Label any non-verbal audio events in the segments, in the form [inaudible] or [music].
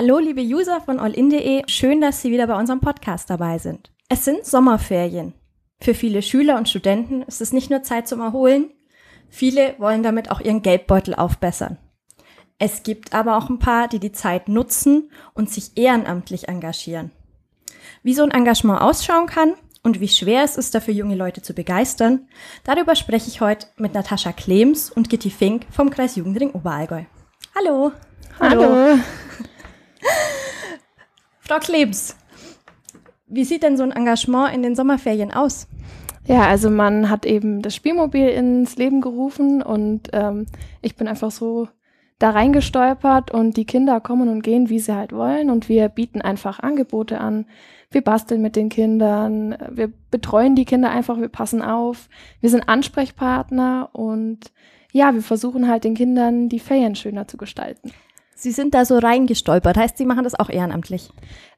Hallo, liebe User von allin.de. Schön, dass Sie wieder bei unserem Podcast dabei sind. Es sind Sommerferien. Für viele Schüler und Studenten ist es nicht nur Zeit zum Erholen. Viele wollen damit auch ihren Geldbeutel aufbessern. Es gibt aber auch ein paar, die die Zeit nutzen und sich ehrenamtlich engagieren. Wie so ein Engagement ausschauen kann und wie schwer es ist, dafür junge Leute zu begeistern, darüber spreche ich heute mit Natascha Klems und Gitti Fink vom Kreis Jugendring Oberallgäu. Hallo. Hallo. Hallo. Frau Klems, wie sieht denn so ein Engagement in den Sommerferien aus? Ja, also man hat eben das Spielmobil ins Leben gerufen und ähm, ich bin einfach so da reingestolpert und die Kinder kommen und gehen, wie sie halt wollen und wir bieten einfach Angebote an. Wir basteln mit den Kindern, wir betreuen die Kinder einfach, wir passen auf, wir sind Ansprechpartner und ja, wir versuchen halt den Kindern die Ferien schöner zu gestalten. Sie sind da so reingestolpert, heißt, Sie machen das auch ehrenamtlich?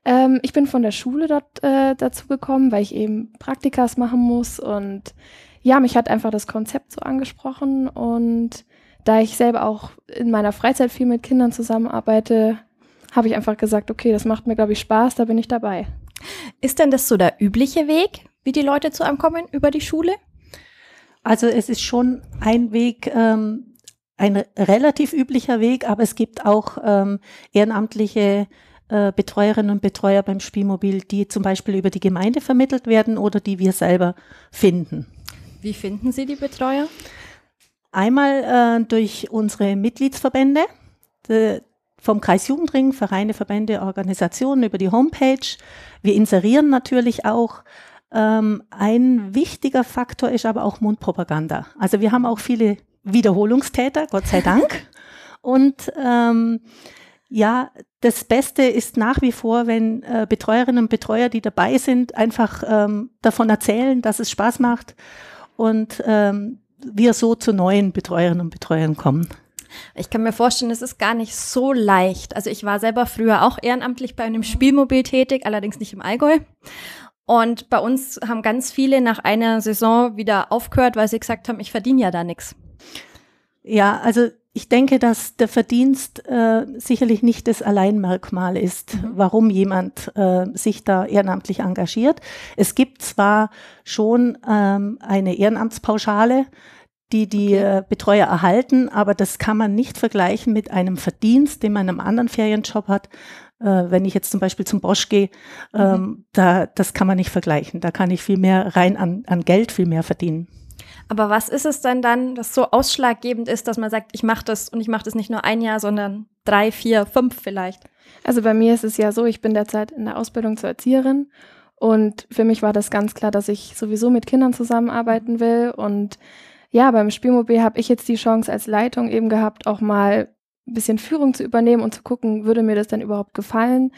Ähm, ich bin von der Schule dort äh, dazu gekommen, weil ich eben Praktikas machen muss und ja, mich hat einfach das Konzept so angesprochen und da ich selber auch in meiner Freizeit viel mit Kindern zusammenarbeite, habe ich einfach gesagt, okay, das macht mir, glaube ich, Spaß, da bin ich dabei. Ist denn das so der übliche Weg, wie die Leute zu einem kommen, über die Schule? Also es ist schon ein Weg, ähm, ein relativ üblicher Weg, aber es gibt auch ähm, ehrenamtliche äh, Betreuerinnen und Betreuer beim Spielmobil, die zum Beispiel über die Gemeinde vermittelt werden oder die wir selber finden. Wie finden Sie die Betreuer? Einmal äh, durch unsere Mitgliedsverbände de, vom Kreis Jugendring, Vereine, Verbände, Organisationen über die Homepage. Wir inserieren natürlich auch. Ähm, ein wichtiger Faktor ist aber auch Mundpropaganda. Also wir haben auch viele Wiederholungstäter, Gott sei Dank. [laughs] Und ähm, ja, das Beste ist nach wie vor, wenn äh, Betreuerinnen und Betreuer, die dabei sind, einfach ähm, davon erzählen, dass es Spaß macht und ähm, wir so zu neuen Betreuerinnen und Betreuern kommen. Ich kann mir vorstellen, es ist gar nicht so leicht. Also ich war selber früher auch ehrenamtlich bei einem Spielmobil tätig, allerdings nicht im Allgäu. Und bei uns haben ganz viele nach einer Saison wieder aufgehört, weil sie gesagt haben, ich verdiene ja da nichts. Ja, also ich denke, dass der Verdienst äh, sicherlich nicht das Alleinmerkmal ist, mhm. warum jemand äh, sich da ehrenamtlich engagiert. Es gibt zwar schon ähm, eine Ehrenamtspauschale, die die okay. äh, Betreuer erhalten, aber das kann man nicht vergleichen mit einem Verdienst, den man in einem anderen Ferienjob hat. Äh, wenn ich jetzt zum Beispiel zum Bosch gehe, ähm, mhm. da, das kann man nicht vergleichen. Da kann ich viel mehr rein an, an Geld, viel mehr verdienen. Aber was ist es denn dann, das so ausschlaggebend ist, dass man sagt, ich mache das und ich mache das nicht nur ein Jahr, sondern drei, vier, fünf vielleicht? Also bei mir ist es ja so, ich bin derzeit in der Ausbildung zur Erzieherin und für mich war das ganz klar, dass ich sowieso mit Kindern zusammenarbeiten will und ja, beim Spielmobil habe ich jetzt die Chance als Leitung eben gehabt, auch mal ein bisschen Führung zu übernehmen und zu gucken, würde mir das denn überhaupt gefallen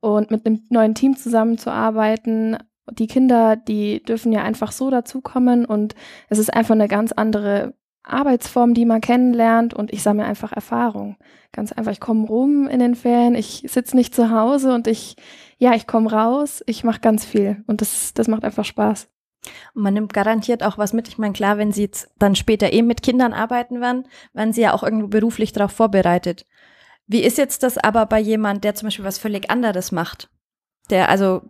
und mit einem neuen Team zusammenzuarbeiten, die Kinder, die dürfen ja einfach so dazukommen und es ist einfach eine ganz andere Arbeitsform, die man kennenlernt und ich sammle einfach Erfahrung. Ganz einfach, ich komme rum in den Ferien, ich sitze nicht zu Hause und ich, ja, ich komme raus, ich mache ganz viel und das, das macht einfach Spaß. Und man nimmt garantiert auch was mit. Ich meine, klar, wenn Sie jetzt dann später eben mit Kindern arbeiten werden, werden Sie ja auch irgendwo beruflich darauf vorbereitet. Wie ist jetzt das aber bei jemand, der zum Beispiel was völlig anderes macht? Der also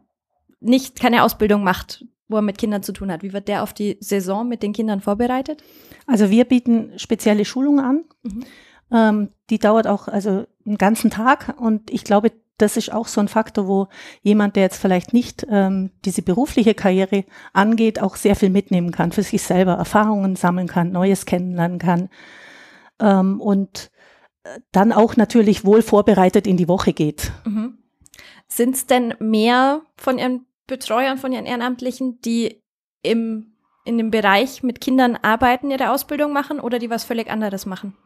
nicht keine Ausbildung macht, wo er mit Kindern zu tun hat. Wie wird der auf die Saison mit den Kindern vorbereitet? Also wir bieten spezielle Schulungen an. Mhm. Ähm, die dauert auch also einen ganzen Tag und ich glaube, das ist auch so ein Faktor, wo jemand, der jetzt vielleicht nicht ähm, diese berufliche Karriere angeht, auch sehr viel mitnehmen kann, für sich selber Erfahrungen sammeln kann, Neues kennenlernen kann ähm, und äh, dann auch natürlich wohl vorbereitet in die Woche geht. Mhm. Sind es denn mehr von Ihren Betreuern, von Ihren Ehrenamtlichen, die im, in dem Bereich mit Kindern arbeiten, ihre Ausbildung machen oder die was völlig anderes machen?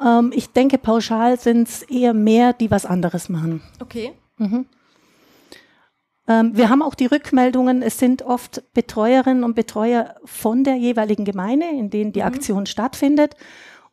Ähm, ich denke, pauschal sind es eher mehr, die was anderes machen. Okay. Mhm. Ähm, wir haben auch die Rückmeldungen, es sind oft Betreuerinnen und Betreuer von der jeweiligen Gemeinde, in denen die mhm. Aktion stattfindet.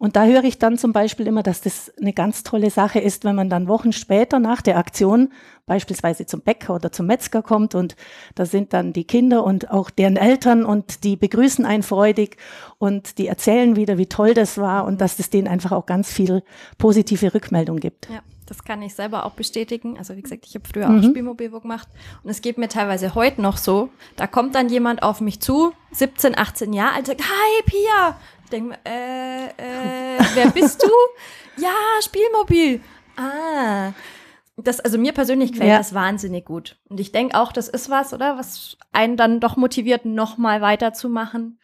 Und da höre ich dann zum Beispiel immer, dass das eine ganz tolle Sache ist, wenn man dann Wochen später nach der Aktion beispielsweise zum Bäcker oder zum Metzger kommt und da sind dann die Kinder und auch deren Eltern und die begrüßen einen freudig und die erzählen wieder, wie toll das war und dass es denen einfach auch ganz viel positive Rückmeldung gibt. Ja Das kann ich selber auch bestätigen. Also wie gesagt, ich habe früher auch Mhm. Spielmobilwo gemacht und es geht mir teilweise heute noch so. Da kommt dann jemand auf mich zu, 17, 18 Jahre alt, sagt, hi Pia. Ich denke mir, äh, äh, [laughs] wer bist du? ja, Spielmobil. Ah. Das, also mir persönlich gefällt Ja. das wahnsinnig gut. Und ich denke auch, das ist was, oder? Was einen dann doch motiviert, nochmal weiterzumachen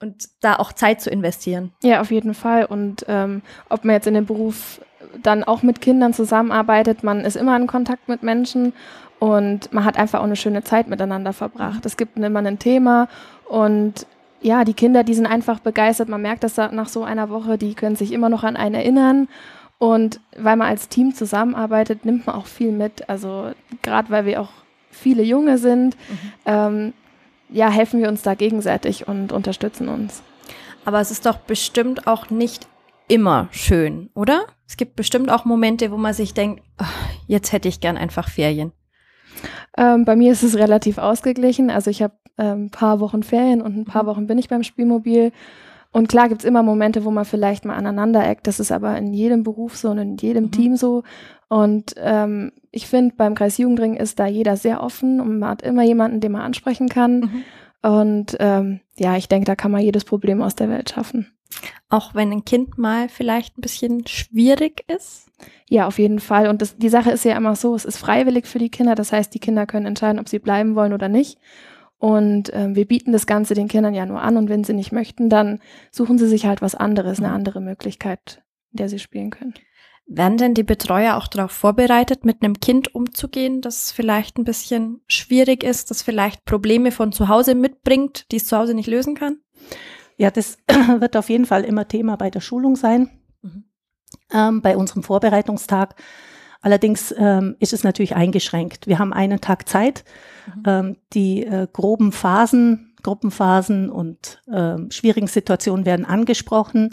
und da auch Zeit zu investieren. Ja, auf jeden Fall. Und ähm, ob man jetzt in dem Beruf dann auch mit Kindern zusammenarbeitet, man ist immer in Kontakt mit Menschen und man hat einfach auch eine schöne Zeit miteinander verbracht. Es gibt immer ein Thema und ja, die Kinder, die sind einfach begeistert. Man merkt das nach so einer Woche, die können sich immer noch an einen erinnern. Und weil man als Team zusammenarbeitet, nimmt man auch viel mit. Also gerade weil wir auch viele Junge sind, ähm, ja, helfen wir uns da gegenseitig und unterstützen uns. Aber es ist doch bestimmt auch nicht immer schön, oder? Es gibt bestimmt auch Momente, wo man sich denkt, jetzt hätte ich gern einfach Ferien. Ähm, bei mir ist es relativ ausgeglichen. Also ich habe ein paar Wochen Ferien und ein paar Wochen bin ich beim Spielmobil. Und klar gibt es immer Momente, wo man vielleicht mal aneinander eckt. Das ist aber in jedem Beruf so und in jedem Mhm. Team so. Und ähm, ich finde, beim Kreis Jugendring ist da jeder sehr offen und man hat immer jemanden, den man ansprechen kann. Mhm. Und ähm, ja, ich denke, da kann man jedes Problem aus der Welt schaffen. Auch wenn ein Kind mal vielleicht ein bisschen schwierig ist. Ja, auf jeden Fall. Und das, die Sache ist ja immer so, es ist freiwillig für die Kinder. Das heißt, die Kinder können entscheiden, ob sie bleiben wollen oder nicht. Und ähm, wir bieten das Ganze den Kindern ja nur an. Und wenn sie nicht möchten, dann suchen sie sich halt was anderes, eine andere Möglichkeit, in der sie spielen können. Werden denn die Betreuer auch darauf vorbereitet, mit einem Kind umzugehen, das vielleicht ein bisschen schwierig ist, das vielleicht Probleme von zu Hause mitbringt, die es zu Hause nicht lösen kann? Ja, das [clears throat] wird auf jeden Fall immer Thema bei der Schulung sein, Mhm. ähm, bei unserem Vorbereitungstag. Allerdings ähm, ist es natürlich eingeschränkt. Wir haben einen Tag Zeit. Mhm. Ähm, die äh, groben Phasen, Gruppenphasen und ähm, schwierigen Situationen werden angesprochen,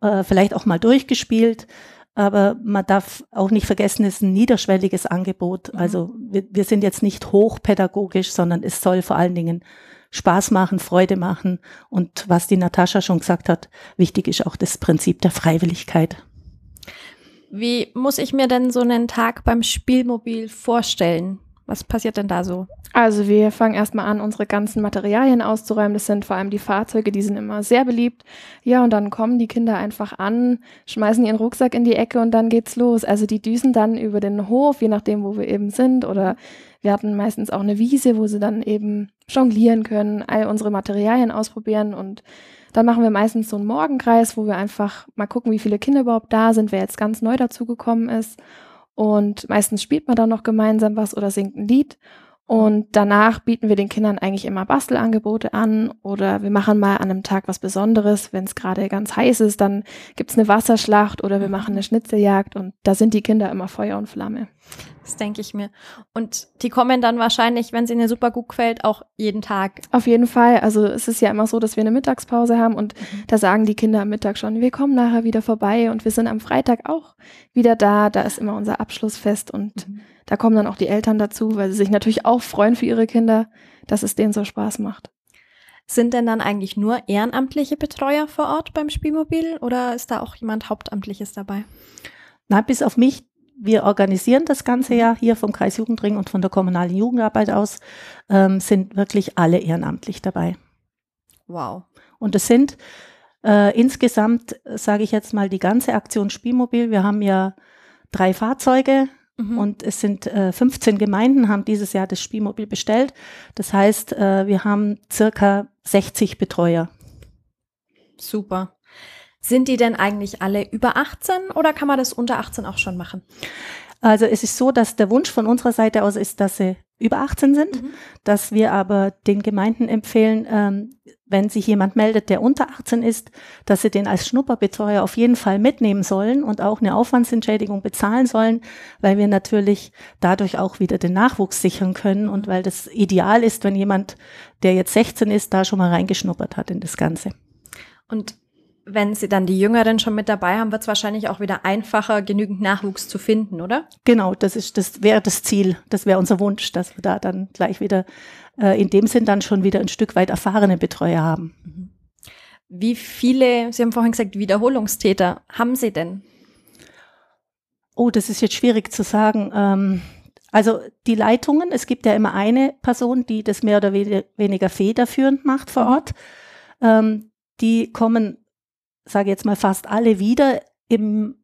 äh, vielleicht auch mal durchgespielt. Aber man darf auch nicht vergessen, es ist ein niederschwelliges Angebot. Mhm. Also wir, wir sind jetzt nicht hochpädagogisch, sondern es soll vor allen Dingen Spaß machen, Freude machen. Und was die Natascha schon gesagt hat, wichtig ist auch das Prinzip der Freiwilligkeit. Wie muss ich mir denn so einen Tag beim Spielmobil vorstellen? Was passiert denn da so? Also wir fangen erstmal an, unsere ganzen Materialien auszuräumen. Das sind vor allem die Fahrzeuge, die sind immer sehr beliebt. Ja, und dann kommen die Kinder einfach an, schmeißen ihren Rucksack in die Ecke und dann geht's los. Also die düsen dann über den Hof, je nachdem, wo wir eben sind. Oder wir hatten meistens auch eine Wiese, wo sie dann eben jonglieren können, all unsere Materialien ausprobieren und dann machen wir meistens so einen Morgenkreis, wo wir einfach mal gucken, wie viele Kinder überhaupt da sind, wer jetzt ganz neu dazugekommen ist. Und meistens spielt man dann noch gemeinsam was oder singt ein Lied. Und danach bieten wir den Kindern eigentlich immer Bastelangebote an oder wir machen mal an einem Tag was Besonderes. Wenn es gerade ganz heiß ist, dann gibt's eine Wasserschlacht oder wir machen eine Schnitzeljagd und da sind die Kinder immer Feuer und Flamme. Das denke ich mir. Und die kommen dann wahrscheinlich, wenn es ihnen super gut gefällt, auch jeden Tag. Auf jeden Fall. Also es ist ja immer so, dass wir eine Mittagspause haben und da sagen die Kinder am Mittag schon, wir kommen nachher wieder vorbei und wir sind am Freitag auch wieder da. Da ist immer unser Abschlussfest und da kommen dann auch die Eltern dazu, weil sie sich natürlich auch freuen für ihre Kinder, dass es denen so Spaß macht. Sind denn dann eigentlich nur ehrenamtliche Betreuer vor Ort beim Spielmobil oder ist da auch jemand Hauptamtliches dabei? Na, bis auf mich, wir organisieren das ganze ja hier vom Kreis Jugendring und von der kommunalen Jugendarbeit aus, ähm, sind wirklich alle ehrenamtlich dabei. Wow. Und es sind äh, insgesamt, sage ich jetzt mal, die ganze Aktion Spielmobil. Wir haben ja drei Fahrzeuge Mhm. und es sind äh, 15 Gemeinden, haben dieses Jahr das Spielmobil bestellt. Das heißt, äh, wir haben circa 60 Betreuer. Super. Sind die denn eigentlich alle über 18 oder kann man das unter 18 auch schon machen? Also es ist so, dass der Wunsch von unserer Seite aus ist, dass sie über 18 sind, Mhm. dass wir aber den Gemeinden empfehlen, ähm, wenn sich jemand meldet, der unter 18 ist, dass sie den als Schnupperbetreuer auf jeden Fall mitnehmen sollen und auch eine Aufwandsentschädigung bezahlen sollen, weil wir natürlich dadurch auch wieder den Nachwuchs sichern können und weil das ideal ist, wenn jemand, der jetzt 16 ist, da schon mal reingeschnuppert hat in das Ganze. Und wenn sie dann die Jüngeren schon mit dabei haben, wird es wahrscheinlich auch wieder einfacher, genügend Nachwuchs zu finden, oder? Genau, das ist das wäre das Ziel, das wäre unser Wunsch, dass wir da dann gleich wieder äh, in dem Sinn dann schon wieder ein Stück weit erfahrene Betreuer haben. Wie viele, Sie haben vorhin gesagt, Wiederholungstäter haben Sie denn? Oh, das ist jetzt schwierig zu sagen. Ähm, also die Leitungen, es gibt ja immer eine Person, die das mehr oder weniger federführend macht vor mhm. Ort. Ähm, die kommen, sage jetzt mal, fast alle wieder im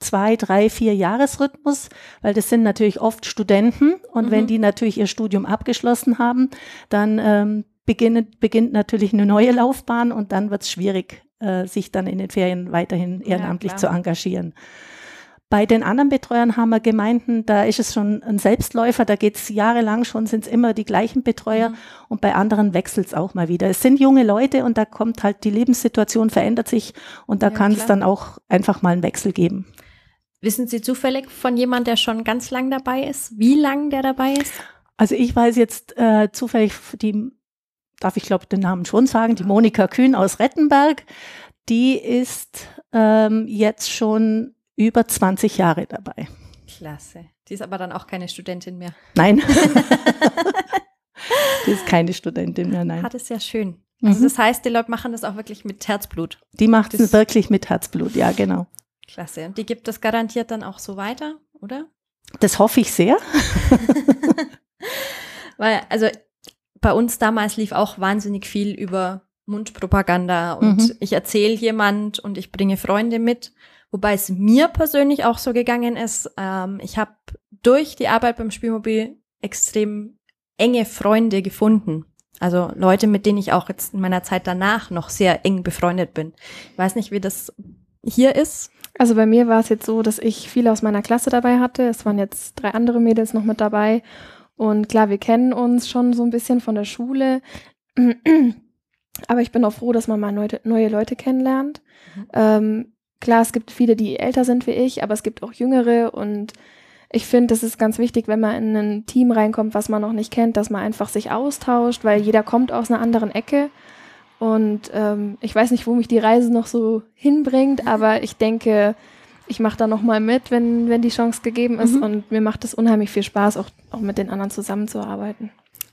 zwei, drei, vier Jahresrhythmus, weil das sind natürlich oft Studenten und mhm. wenn die natürlich ihr Studium abgeschlossen haben, dann ähm, beginnt, beginnt natürlich eine neue Laufbahn und dann wird es schwierig, äh, sich dann in den Ferien weiterhin ehrenamtlich ja, zu engagieren. Bei den anderen Betreuern haben wir Gemeinden, da ist es schon ein Selbstläufer, da geht es jahrelang schon, sind es immer die gleichen Betreuer mhm. und bei anderen wechselt es auch mal wieder. Es sind junge Leute und da kommt halt die Lebenssituation verändert sich und da ja, kann es dann auch einfach mal einen Wechsel geben. Wissen Sie zufällig von jemand, der schon ganz lang dabei ist? Wie lang der dabei ist? Also ich weiß jetzt äh, zufällig die, darf ich glaube den Namen schon sagen, die Monika Kühn aus Rettenberg. Die ist ähm, jetzt schon über 20 Jahre dabei. Klasse. Die ist aber dann auch keine Studentin mehr. Nein. [laughs] die ist keine Studentin mehr, nein. Hat es ja schön. Also mhm. das heißt, die Leute machen das auch wirklich mit Herzblut. Die macht es wirklich mit Herzblut, ja, genau. Klasse. Und die gibt es garantiert dann auch so weiter, oder? Das hoffe ich sehr. [laughs] Weil, also bei uns damals lief auch wahnsinnig viel über Mundpropaganda und mhm. ich erzähle jemand und ich bringe Freunde mit. Wobei es mir persönlich auch so gegangen ist, ähm, ich habe durch die Arbeit beim Spielmobil extrem enge Freunde gefunden. Also Leute, mit denen ich auch jetzt in meiner Zeit danach noch sehr eng befreundet bin. Ich weiß nicht, wie das hier ist. Also bei mir war es jetzt so, dass ich viele aus meiner Klasse dabei hatte. Es waren jetzt drei andere Mädels noch mit dabei. Und klar, wir kennen uns schon so ein bisschen von der Schule. [clears throat] Aber ich bin auch froh, dass man mal neue, neue Leute kennenlernt. Mhm. Ähm, Klar, es gibt viele, die älter sind wie ich, aber es gibt auch jüngere und ich finde, das ist ganz wichtig, wenn man in ein Team reinkommt, was man noch nicht kennt, dass man einfach sich austauscht, weil jeder kommt aus einer anderen Ecke. Und ähm, ich weiß nicht, wo mich die Reise noch so hinbringt, aber ich denke, ich mache da nochmal mit, wenn, wenn die Chance gegeben ist. Mhm. Und mir macht es unheimlich viel Spaß, auch, auch mit den anderen zusammenzuarbeiten.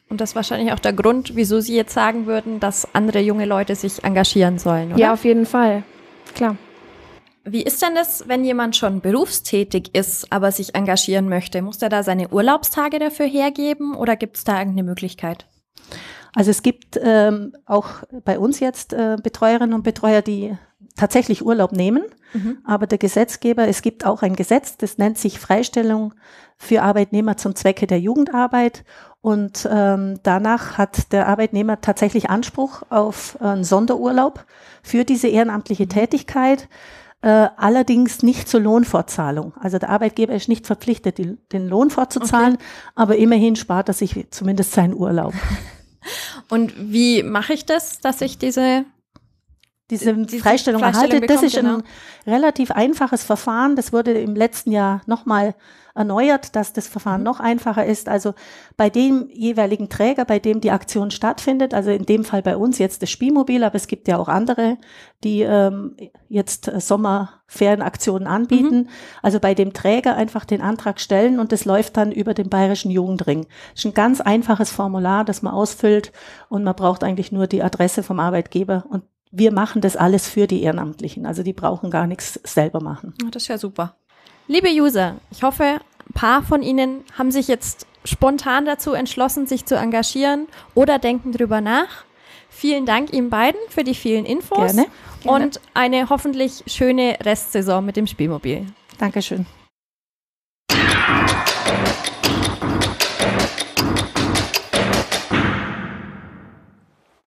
Und das ist wahrscheinlich auch der Grund, wieso Sie jetzt sagen würden, dass andere junge Leute sich engagieren sollen, oder? Ja, auf jeden Fall. Klar. Wie ist denn das, wenn jemand schon berufstätig ist, aber sich engagieren möchte? Muss er da seine Urlaubstage dafür hergeben oder gibt es da irgendeine Möglichkeit? Also es gibt ähm, auch bei uns jetzt äh, Betreuerinnen und Betreuer, die tatsächlich Urlaub nehmen, mhm. aber der Gesetzgeber, es gibt auch ein Gesetz, das nennt sich Freistellung für Arbeitnehmer zum Zwecke der Jugendarbeit und ähm, danach hat der Arbeitnehmer tatsächlich Anspruch auf einen Sonderurlaub für diese ehrenamtliche Tätigkeit äh, allerdings nicht zur Lohnfortzahlung. Also der Arbeitgeber ist nicht verpflichtet, die, den Lohn fortzuzahlen, okay. aber immerhin spart er sich zumindest seinen Urlaub. [laughs] Und wie mache ich das, dass ich diese diese, diese Freistellung, Freistellung erhalte. Bekommt, das ist genau. ein relativ einfaches Verfahren. Das wurde im letzten Jahr nochmal erneuert, dass das Verfahren mhm. noch einfacher ist. Also bei dem jeweiligen Träger, bei dem die Aktion stattfindet, also in dem Fall bei uns jetzt das Spielmobil, aber es gibt ja auch andere, die ähm, jetzt Sommerferienaktionen anbieten. Mhm. Also bei dem Träger einfach den Antrag stellen und das läuft dann über den Bayerischen Jugendring. Das ist ein ganz einfaches Formular, das man ausfüllt und man braucht eigentlich nur die Adresse vom Arbeitgeber und wir machen das alles für die Ehrenamtlichen. Also die brauchen gar nichts selber machen. Das ist ja super. Liebe User, ich hoffe, ein paar von Ihnen haben sich jetzt spontan dazu entschlossen, sich zu engagieren oder denken drüber nach. Vielen Dank Ihnen beiden für die vielen Infos gerne, gerne. und eine hoffentlich schöne Restsaison mit dem Spielmobil. Dankeschön.